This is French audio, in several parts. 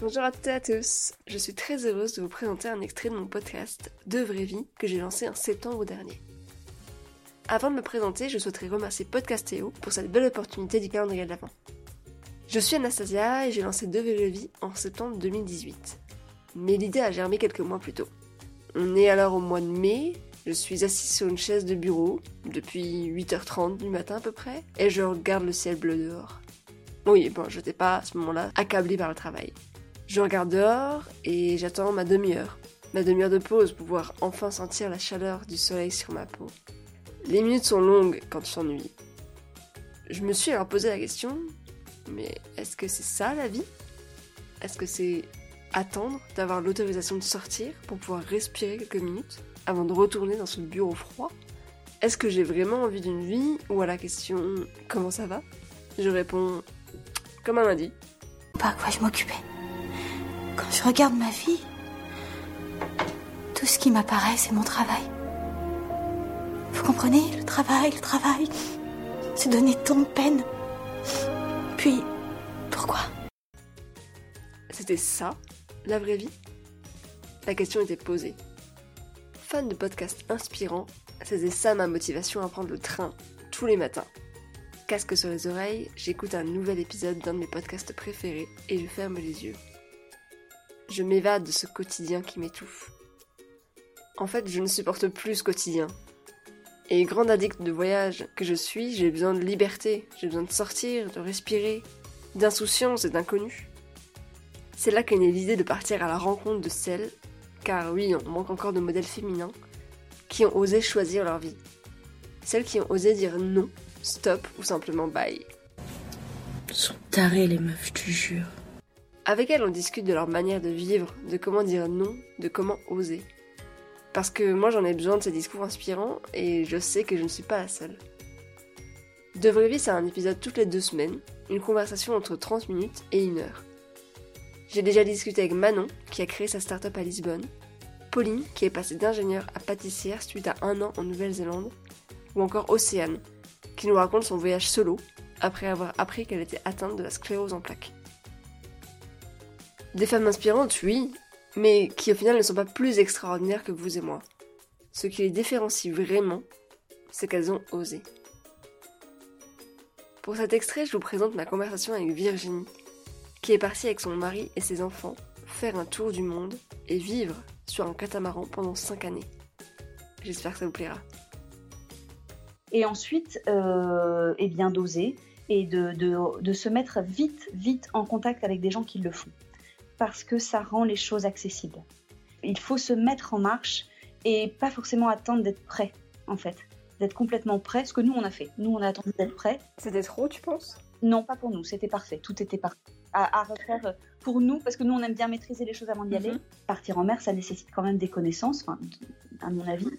Bonjour à toutes et à tous, je suis très heureuse de vous présenter un extrait de mon podcast De Vraie Vie que j'ai lancé en septembre dernier. Avant de me présenter, je souhaiterais remercier Podcastéo pour cette belle opportunité du calendrier de l'Avent. Je suis Anastasia et j'ai lancé De Vraie Vie en septembre 2018. Mais l'idée a germé quelques mois plus tôt. On est alors au mois de mai, je suis assise sur une chaise de bureau depuis 8h30 du matin à peu près et je regarde le ciel bleu dehors. Oui, bon, je n'étais pas à ce moment-là accablée par le travail. Je regarde dehors et j'attends ma demi-heure. Ma demi-heure de pause pour pouvoir enfin sentir la chaleur du soleil sur ma peau. Les minutes sont longues quand tu t'ennuies. Je me suis alors posé la question, mais est-ce que c'est ça la vie? Est-ce que c'est attendre d'avoir l'autorisation de sortir pour pouvoir respirer quelques minutes avant de retourner dans ce bureau froid? Est-ce que j'ai vraiment envie d'une vie Ou à la question comment ça va? Je réponds comme un lundi. Pas à quoi je m'occupais. Quand je regarde ma vie, tout ce qui m'apparaît, c'est mon travail. Vous comprenez? Le travail, le travail. C'est donner tant de peine. Puis, pourquoi? C'était ça, la vraie vie? La question était posée. Fan de podcasts inspirants, c'était ça ma motivation à prendre le train tous les matins casque sur les oreilles, j'écoute un nouvel épisode d'un de mes podcasts préférés et je ferme les yeux. Je m'évade de ce quotidien qui m'étouffe. En fait, je ne supporte plus ce quotidien. Et grande addict de voyage que je suis, j'ai besoin de liberté, j'ai besoin de sortir, de respirer, d'insouciance et d'inconnu. C'est là qu'est née l'idée de partir à la rencontre de celles, car oui, on manque encore de modèles féminins, qui ont osé choisir leur vie. Celles qui ont osé dire non stop ou simplement bye. Ils sont tarés les meufs, je te jure. Avec elles, on discute de leur manière de vivre, de comment dire non, de comment oser. Parce que moi j'en ai besoin de ces discours inspirants et je sais que je ne suis pas la seule. De vraie vie, c'est un épisode toutes les deux semaines, une conversation entre 30 minutes et une heure. J'ai déjà discuté avec Manon, qui a créé sa start-up à Lisbonne, Pauline, qui est passée d'ingénieur à pâtissière suite à un an en Nouvelle-Zélande, ou encore Océane, qui nous raconte son voyage solo après avoir appris qu'elle était atteinte de la sclérose en plaques. Des femmes inspirantes, oui, mais qui au final ne sont pas plus extraordinaires que vous et moi. Ce qui les différencie vraiment, c'est qu'elles ont osé. Pour cet extrait, je vous présente ma conversation avec Virginie, qui est partie avec son mari et ses enfants faire un tour du monde et vivre sur un catamaran pendant 5 années. J'espère que ça vous plaira et ensuite euh, eh bien d'oser et de, de, se mettre vite, vite en contact avec des gens qui le font, parce que ça rend les choses accessibles. Il faut se mettre en marche et pas forcément attendre d'être prêt, en fait, d'être complètement prêt, ce que nous on a fait. Nous on a attendu d'être prêt. C'était trop, tu penses? Non, pas pour nous, c'était parfait, tout était parfait. À, refaire pour nous, parce que nous on aime bien maîtriser les choses avant d'y aller. Mhm. Partir en mer, ça nécessite quand même des connaissances, à mon avis.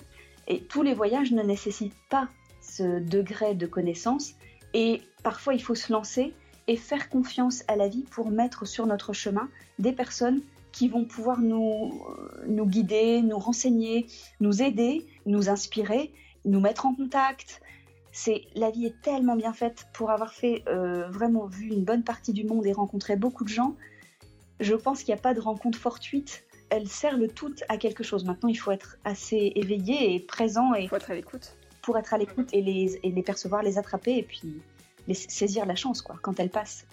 Et tous les voyages ne nécessitent pas ce degré de connaissance et parfois il faut se lancer et faire confiance à la vie pour mettre sur notre chemin des personnes qui vont pouvoir nous, euh, nous guider, nous renseigner, nous aider, nous inspirer, nous mettre en contact. C'est la vie est tellement bien faite pour avoir fait euh, vraiment vu une bonne partie du monde et rencontré beaucoup de gens. Je pense qu'il n'y a pas de rencontre fortuite. Elles servent toutes à quelque chose. Maintenant, il faut être assez éveillé et présent et il faut être à l'écoute pour être à l'écoute et les, et les percevoir, les attraper et puis les saisir la chance quoi, quand elle passe.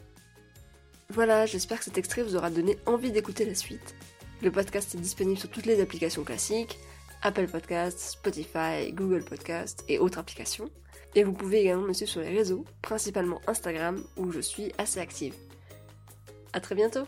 Voilà, j'espère que cet extrait vous aura donné envie d'écouter la suite. Le podcast est disponible sur toutes les applications classiques, Apple Podcasts, Spotify, Google Podcasts et autres applications. Et vous pouvez également me suivre sur les réseaux, principalement Instagram où je suis assez active. A très bientôt